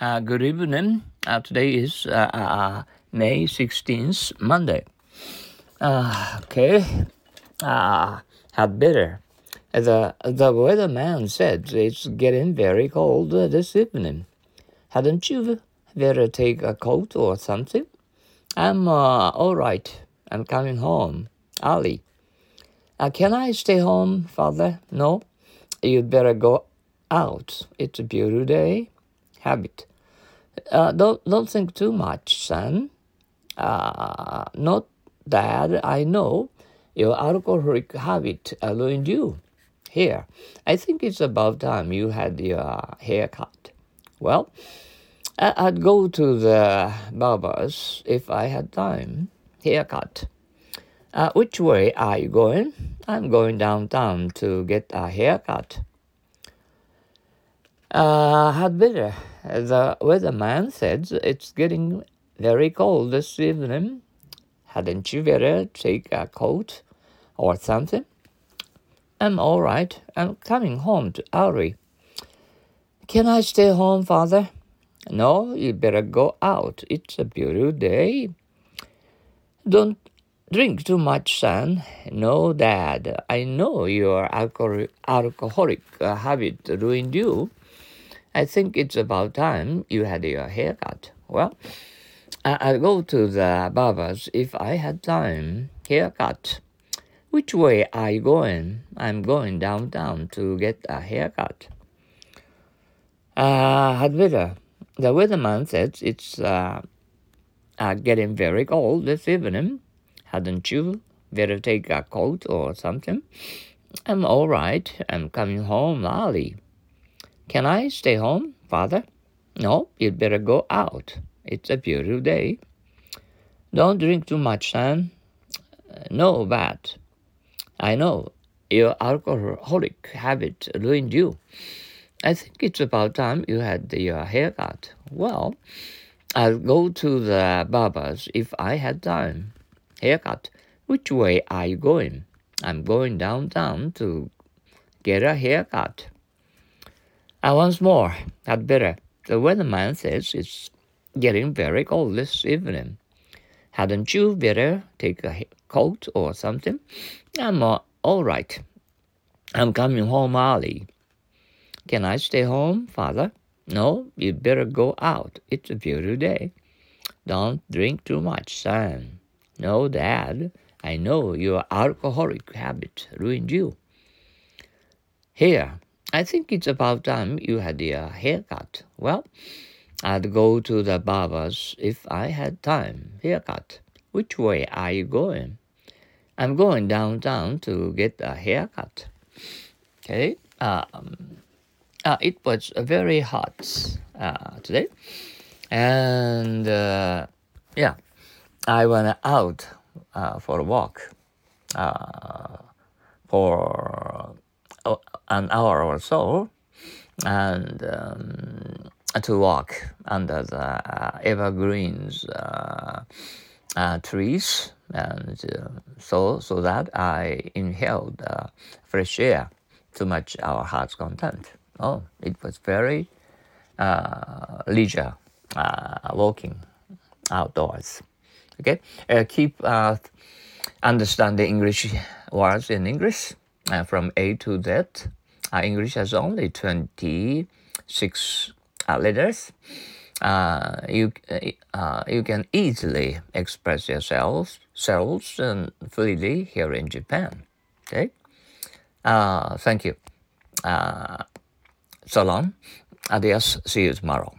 Uh, good evening. Uh, today is uh, uh, May 16th, Monday. Uh, okay. Uh, had better. The, the weatherman said it's getting very cold this evening. Hadn't you better take a coat or something? I'm uh, all right. I'm coming home. Ali. Uh, can I stay home, father? No. You'd better go out. It's a beautiful day. Habit. Uh, don't don't think too much, son. Uh, not that I know your alcoholic habit ruined you. Here, I think it's about time you had your hair cut. Well, I'd go to the barber's if I had time. Haircut. Uh, which way are you going? I'm going downtown to get a haircut. Uh, had better. The weatherman said it's getting very cold this evening. Hadn't you better take a coat or something? I'm all right. I'm coming home to Ari. Can I stay home, father? No, you better go out. It's a beautiful day. Don't drink too much, son. No, dad. I know your alcohol- alcoholic habit ruined you. I think it's about time you had your haircut. Well, I'll go to the barber's if I had time. Haircut. Which way are you going? I'm going downtown to get a haircut. Uh, had better. The weatherman says it's uh, uh, getting very cold this evening. Hadn't you better take a coat or something? I'm all right. I'm coming home early. Can I stay home, father? No, you'd better go out. It's a beautiful day. Don't drink too much, son. Uh, no, but I know your alcoholic habit ruined you. I think it's about time you had your haircut. Well, I'll go to the barber's if I had time. Haircut. Which way are you going? I'm going downtown to get a haircut. And once more, had better. The weatherman says it's getting very cold this evening. Hadn't you better take a coat or something? I'm uh, all right. I'm coming home early. Can I stay home, father? No, you'd better go out. It's a beautiful day. Don't drink too much, son. No, dad. I know your alcoholic habit ruined you. Here, I think it's about time you had your haircut. Well, I'd go to the barber's if I had time. Haircut. Which way are you going? I'm going downtown to get a haircut. Okay. Um, uh, it was very hot uh, today, and uh, yeah, I went out uh, for a walk uh, for an hour or so, and um, to walk under the uh, evergreens uh, uh, trees, and uh, so so that I inhaled fresh air to match our heart's content. Oh, it was very uh, leisure walking outdoors. Okay, keep understand the English words in English uh, from A to Z. Uh, English has only 26 uh, letters. Uh, you, uh, you can easily express yourselves selves and freely here in Japan. Okay? Uh, thank you. so long. Adios. See you tomorrow.